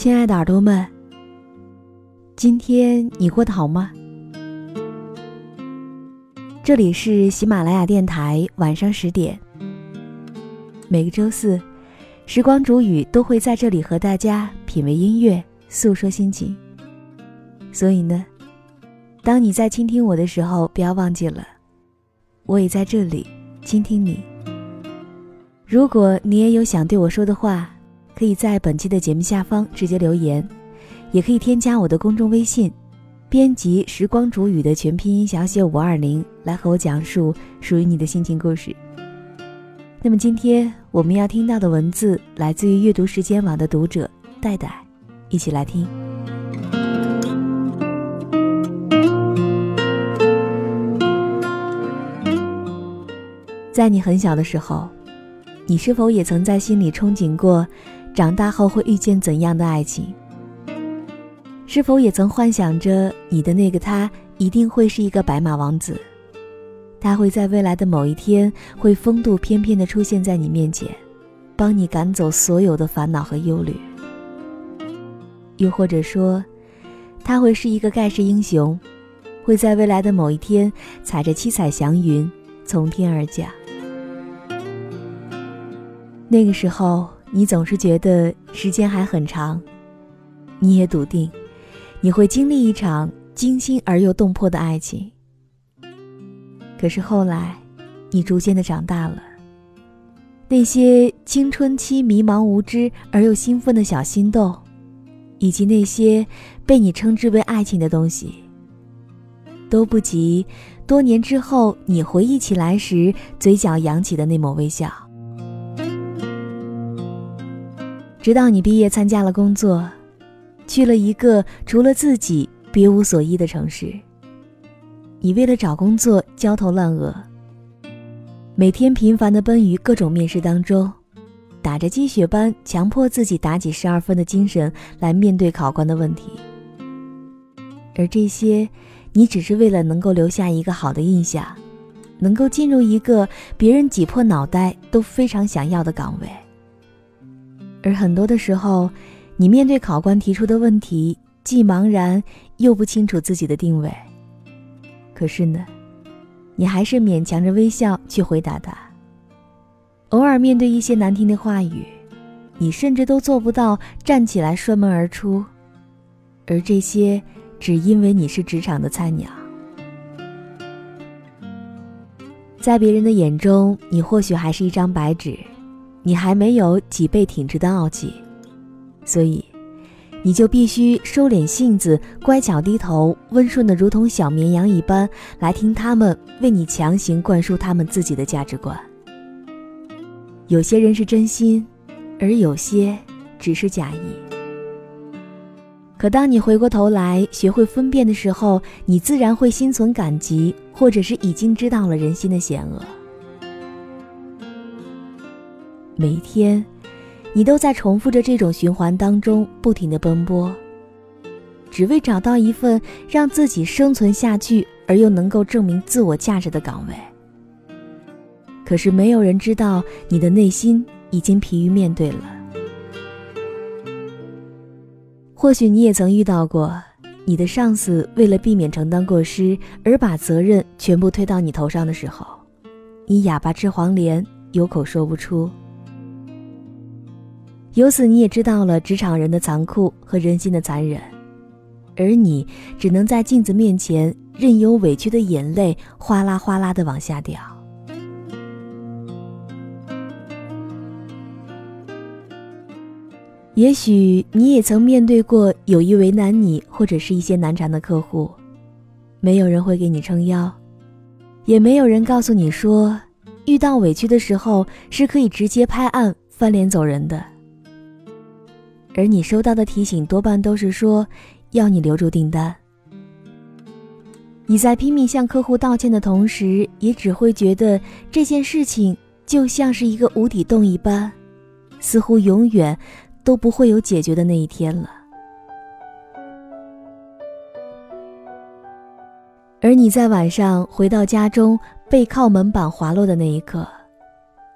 亲爱的耳朵们，今天你过得好吗？这里是喜马拉雅电台，晚上十点，每个周四，时光煮雨都会在这里和大家品味音乐，诉说心情。所以呢，当你在倾听我的时候，不要忘记了，我也在这里倾听你。如果你也有想对我说的话。可以在本期的节目下方直接留言，也可以添加我的公众微信，编辑“时光煮雨”的全拼音小写五二零，来和我讲述属于你的心情故事。那么今天我们要听到的文字来自于阅读时间网的读者戴戴，一起来听。在你很小的时候，你是否也曾在心里憧憬过？长大后会遇见怎样的爱情？是否也曾幻想着你的那个他一定会是一个白马王子？他会在未来的某一天会风度翩翩地出现在你面前，帮你赶走所有的烦恼和忧虑。又或者说，他会是一个盖世英雄，会在未来的某一天踩着七彩祥云从天而降。那个时候。你总是觉得时间还很长，你也笃定你会经历一场惊心而又动魄的爱情。可是后来，你逐渐的长大了，那些青春期迷茫无知而又兴奋的小心动，以及那些被你称之为爱情的东西，都不及多年之后你回忆起来时嘴角扬起的那抹微笑。直到你毕业，参加了工作，去了一个除了自己别无所依的城市。你为了找工作焦头烂额，每天频繁的奔于各种面试当中，打着鸡血般强迫自己打起十二分的精神来面对考官的问题。而这些，你只是为了能够留下一个好的印象，能够进入一个别人挤破脑袋都非常想要的岗位。而很多的时候，你面对考官提出的问题，既茫然又不清楚自己的定位。可是呢，你还是勉强着微笑去回答他。偶尔面对一些难听的话语，你甚至都做不到站起来摔门而出。而这些，只因为你是职场的菜鸟。在别人的眼中，你或许还是一张白纸。你还没有脊背挺直的傲气，所以你就必须收敛性子，乖巧低头，温顺的如同小绵羊一般，来听他们为你强行灌输他们自己的价值观。有些人是真心，而有些只是假意。可当你回过头来学会分辨的时候，你自然会心存感激，或者是已经知道了人心的险恶。每一天，你都在重复着这种循环当中，不停的奔波，只为找到一份让自己生存下去而又能够证明自我价值的岗位。可是没有人知道，你的内心已经疲于面对了。或许你也曾遇到过，你的上司为了避免承担过失而把责任全部推到你头上的时候，你哑巴吃黄连，有口说不出。由此，你也知道了职场人的残酷和人心的残忍，而你只能在镜子面前任由委屈的眼泪哗啦哗啦的往下掉。也许你也曾面对过有意为难你或者是一些难缠的客户，没有人会给你撑腰，也没有人告诉你说，遇到委屈的时候是可以直接拍案翻脸走人的。而你收到的提醒多半都是说，要你留住订单。你在拼命向客户道歉的同时，也只会觉得这件事情就像是一个无底洞一般，似乎永远。都不会有解决的那一天了。而你在晚上回到家中，背靠门板滑落的那一刻，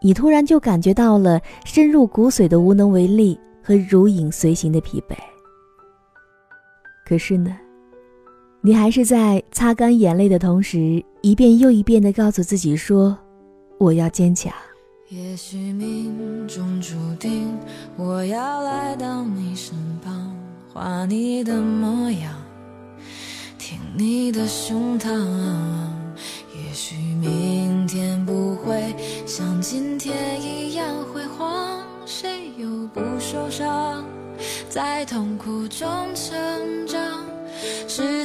你突然就感觉到了深入骨髓的无能为力和如影随形的疲惫。可是呢，你还是在擦干眼泪的同时，一遍又一遍的告诉自己说：“我要坚强。”也许命中注定，我要来到你身旁，画你的模样，听你的胸膛。也许明天不会像今天一样辉煌，谁又不受伤，在痛苦中成长，是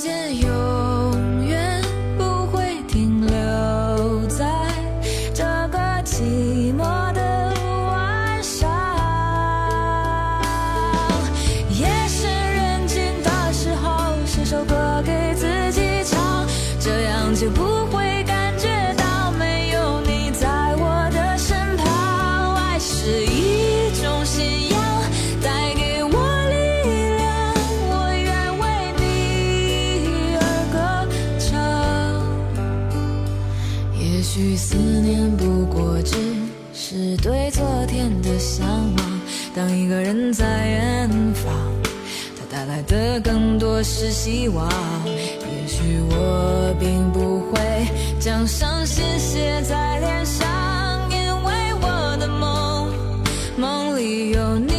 向往。当一个人在远方，他带来的更多是希望。也许我并不会将伤心写在脸上，因为我的梦，梦里有你。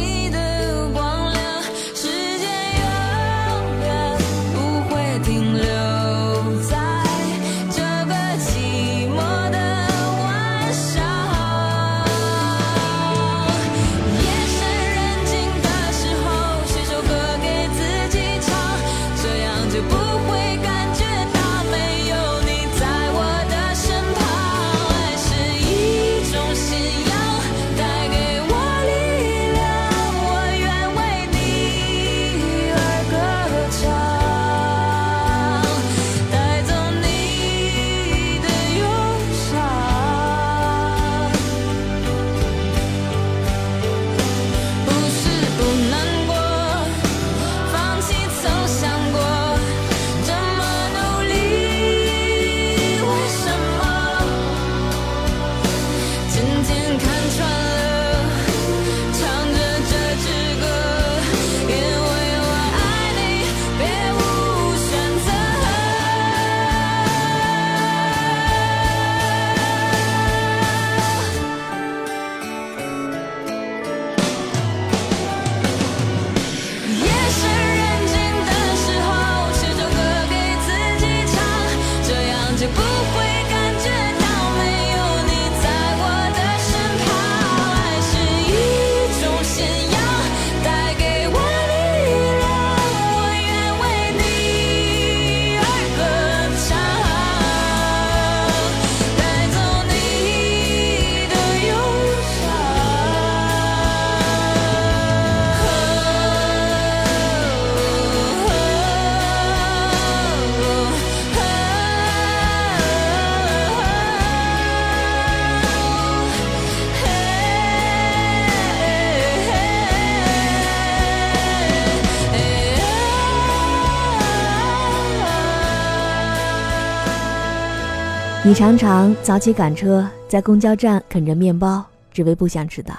你常常早起赶车，在公交站啃着面包，只为不想迟到。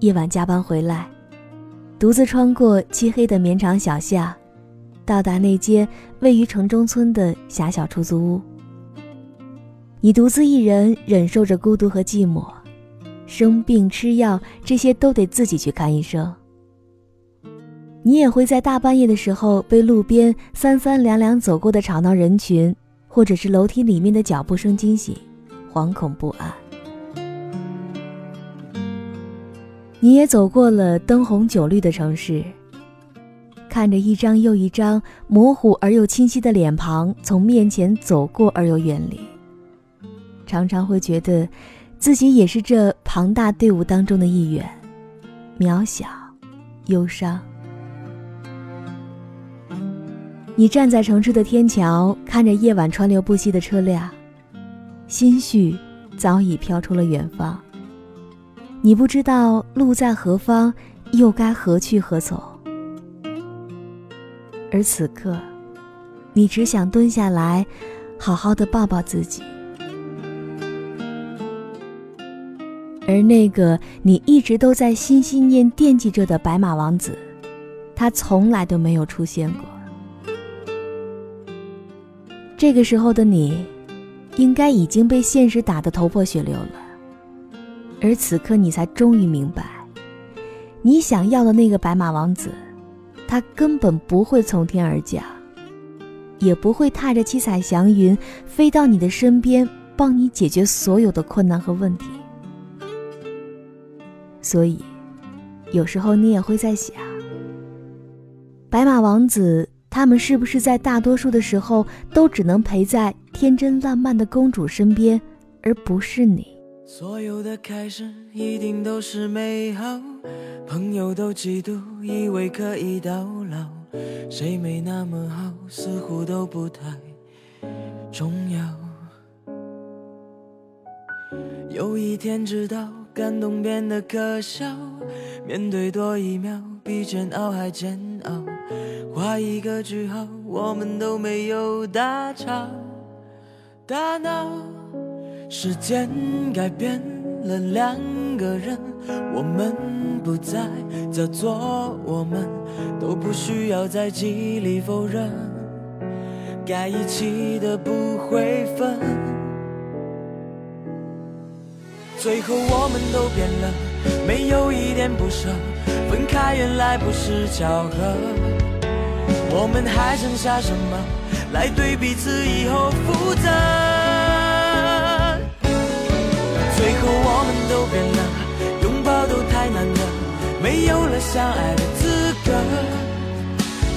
夜晚加班回来，独自穿过漆黑的绵长小巷，到达那间位于城中村的狭小出租屋。你独自一人忍受着孤独和寂寞，生病吃药这些都得自己去看医生。你也会在大半夜的时候被路边三三两两走过的吵闹人群，或者是楼梯里面的脚步声惊醒，惶恐不安。你也走过了灯红酒绿的城市，看着一张又一张模糊而又清晰的脸庞从面前走过而又远离，常常会觉得，自己也是这庞大队伍当中的一员，渺小，忧伤。你站在城市的天桥，看着夜晚川流不息的车辆，心绪早已飘出了远方。你不知道路在何方，又该何去何从。而此刻，你只想蹲下来，好好的抱抱自己。而那个你一直都在心心念惦记着的白马王子，他从来都没有出现过。这个时候的你，应该已经被现实打得头破血流了，而此刻你才终于明白，你想要的那个白马王子，他根本不会从天而降，也不会踏着七彩祥云飞到你的身边，帮你解决所有的困难和问题。所以，有时候你也会在想，白马王子。他们是不是在大多数的时候都只能陪在天真烂漫的公主身边，而不是你？所有的开始一定都是美好，朋友都嫉妒，以为可以到老。谁没那么好，似乎都不太重要。有一天知道感动变得可笑，面对多一秒比煎熬还煎熬。画一个句号，我们都没有大吵大闹。时间改变了两个人，我们不再叫做我们，都不需要在记忆否认，该一起的不会分。最后我们都变了，没有一点不舍，分开原来不是巧合。我们还剩下什么来对彼此以后负责？最后我们都变了，拥抱都太难得，没有了相爱的资格。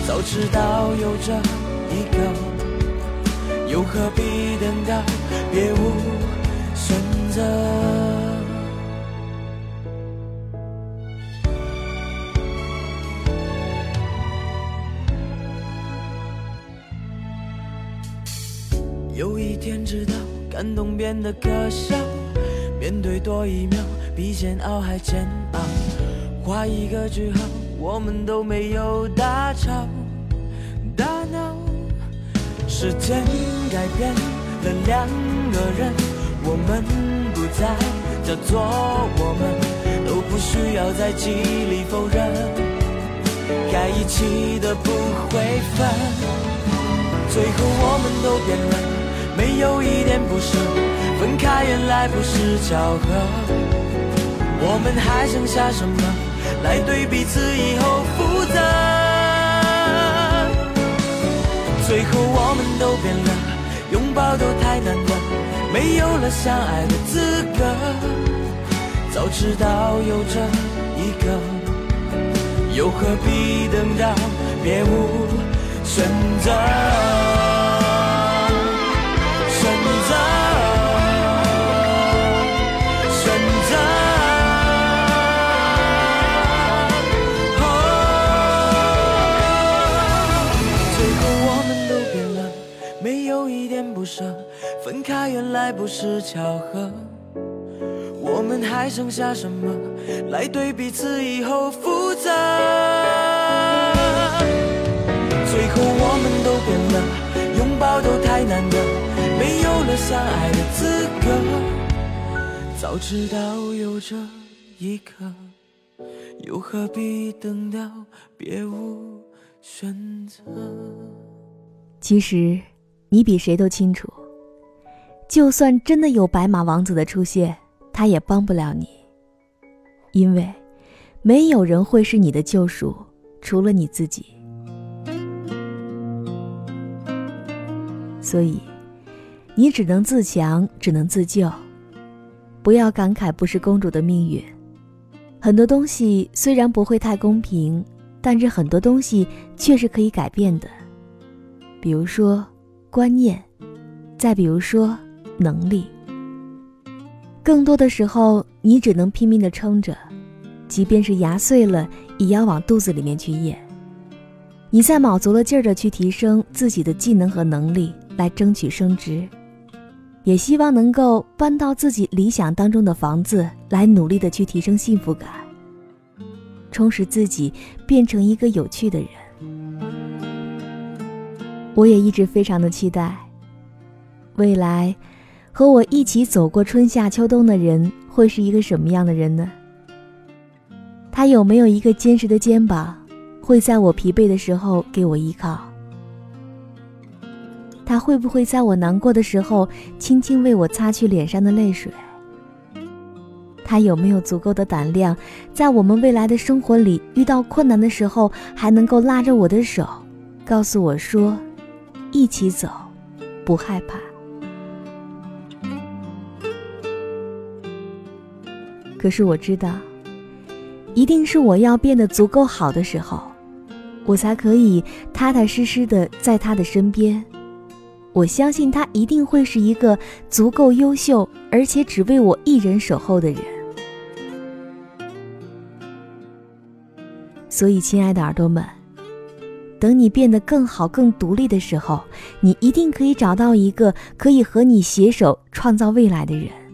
早知道有这一个，又何必等到别无选择？知道感动变得可笑，面对多一秒比煎熬还煎熬。画一个句号，我们都没有大吵大闹。时间改变了两个人，我们不再叫做我们，都不需要再极力否认，该一起的不会分。最后我们都变了。没有一点不舍，分开原来不是巧合。我们还剩下什么来对彼此以后负责？最后我们都变了，拥抱都太难得，没有了相爱的资格。早知道有这一个，又何必等到别无选择？原来不是巧合，我们还剩下什么来对彼此以后负责？最后我们都变了，拥抱都太难得，没有了相爱的资格。早知道有这一刻，又何必等到别无？选择。其实，你比谁都清楚，就算真的有白马王子的出现，他也帮不了你，因为没有人会是你的救赎，除了你自己。所以，你只能自强，只能自救。不要感慨不是公主的命运。很多东西虽然不会太公平，但是很多东西却是可以改变的。比如说观念，再比如说能力。更多的时候，你只能拼命的撑着，即便是牙碎了，也要往肚子里面去咽。你在卯足了劲儿的去提升自己的技能和能力。来争取升职，也希望能够搬到自己理想当中的房子，来努力的去提升幸福感，充实自己，变成一个有趣的人。我也一直非常的期待，未来和我一起走过春夏秋冬的人会是一个什么样的人呢？他有没有一个坚实的肩膀，会在我疲惫的时候给我依靠？他会不会在我难过的时候，轻轻为我擦去脸上的泪水？他有没有足够的胆量，在我们未来的生活里遇到困难的时候，还能够拉着我的手，告诉我说：“一起走，不害怕。”可是我知道，一定是我要变得足够好的时候，我才可以踏踏实实的在他的身边。我相信他一定会是一个足够优秀，而且只为我一人守候的人。所以，亲爱的耳朵们，等你变得更好、更独立的时候，你一定可以找到一个可以和你携手创造未来的人。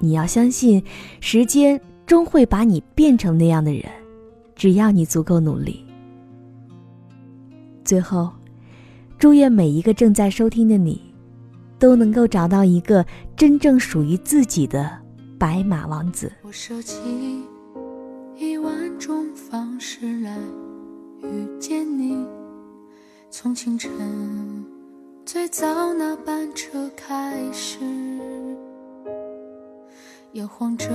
你要相信，时间终会把你变成那样的人，只要你足够努力。最后。祝愿每一个正在收听的你，都能够找到一个真正属于自己的白马王子。我舍弃一万种方式来遇见你，从清晨最早那班车开始，摇晃着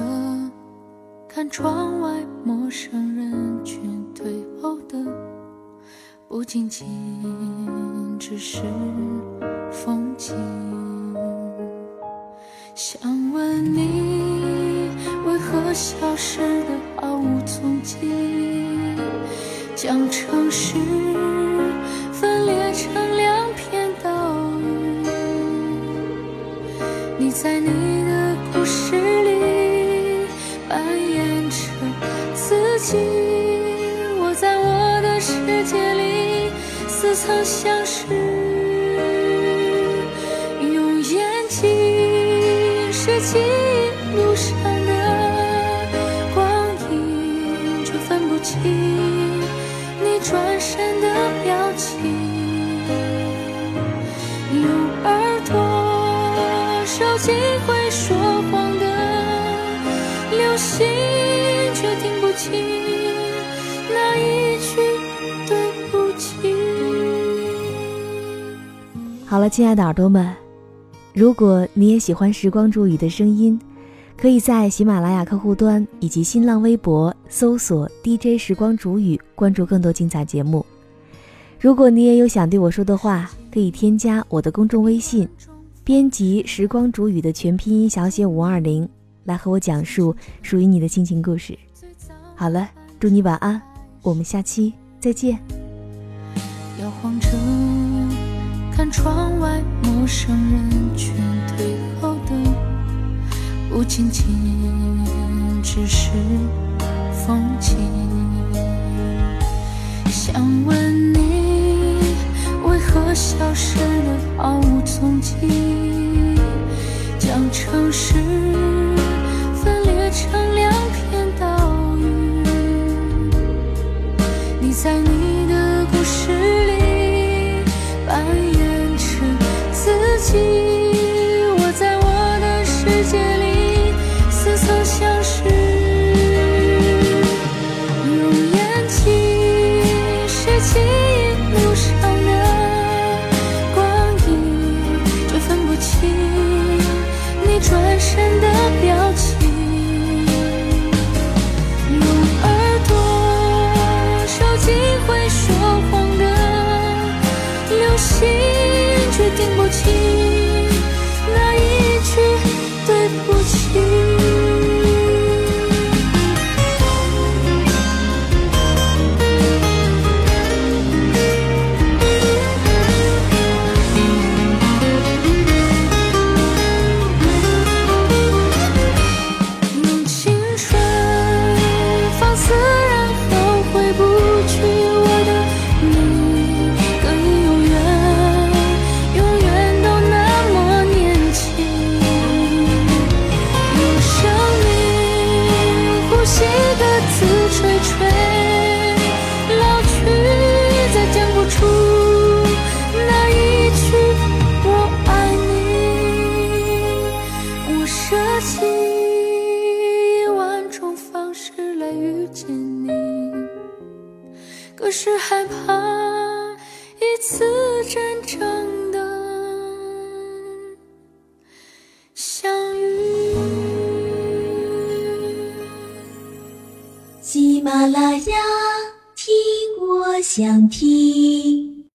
看窗外陌生人群退后的。不仅仅只是风景，想问你为何消失的毫无踪迹，将城市分裂成两片岛屿。你在你扮演着自己，我在我的世界里。似曾相识，亲爱的耳朵们，如果你也喜欢时光煮雨的声音，可以在喜马拉雅客户端以及新浪微博搜索 DJ 时光煮雨，关注更多精彩节目。如果你也有想对我说的话，可以添加我的公众微信，编辑时光煮雨的全拼音小写五二零，来和我讲述属于你的心情故事。好了，祝你晚安，我们下期再见。摇晃着看窗外，陌生人群退后的，不仅仅只是风景。想问你，想听。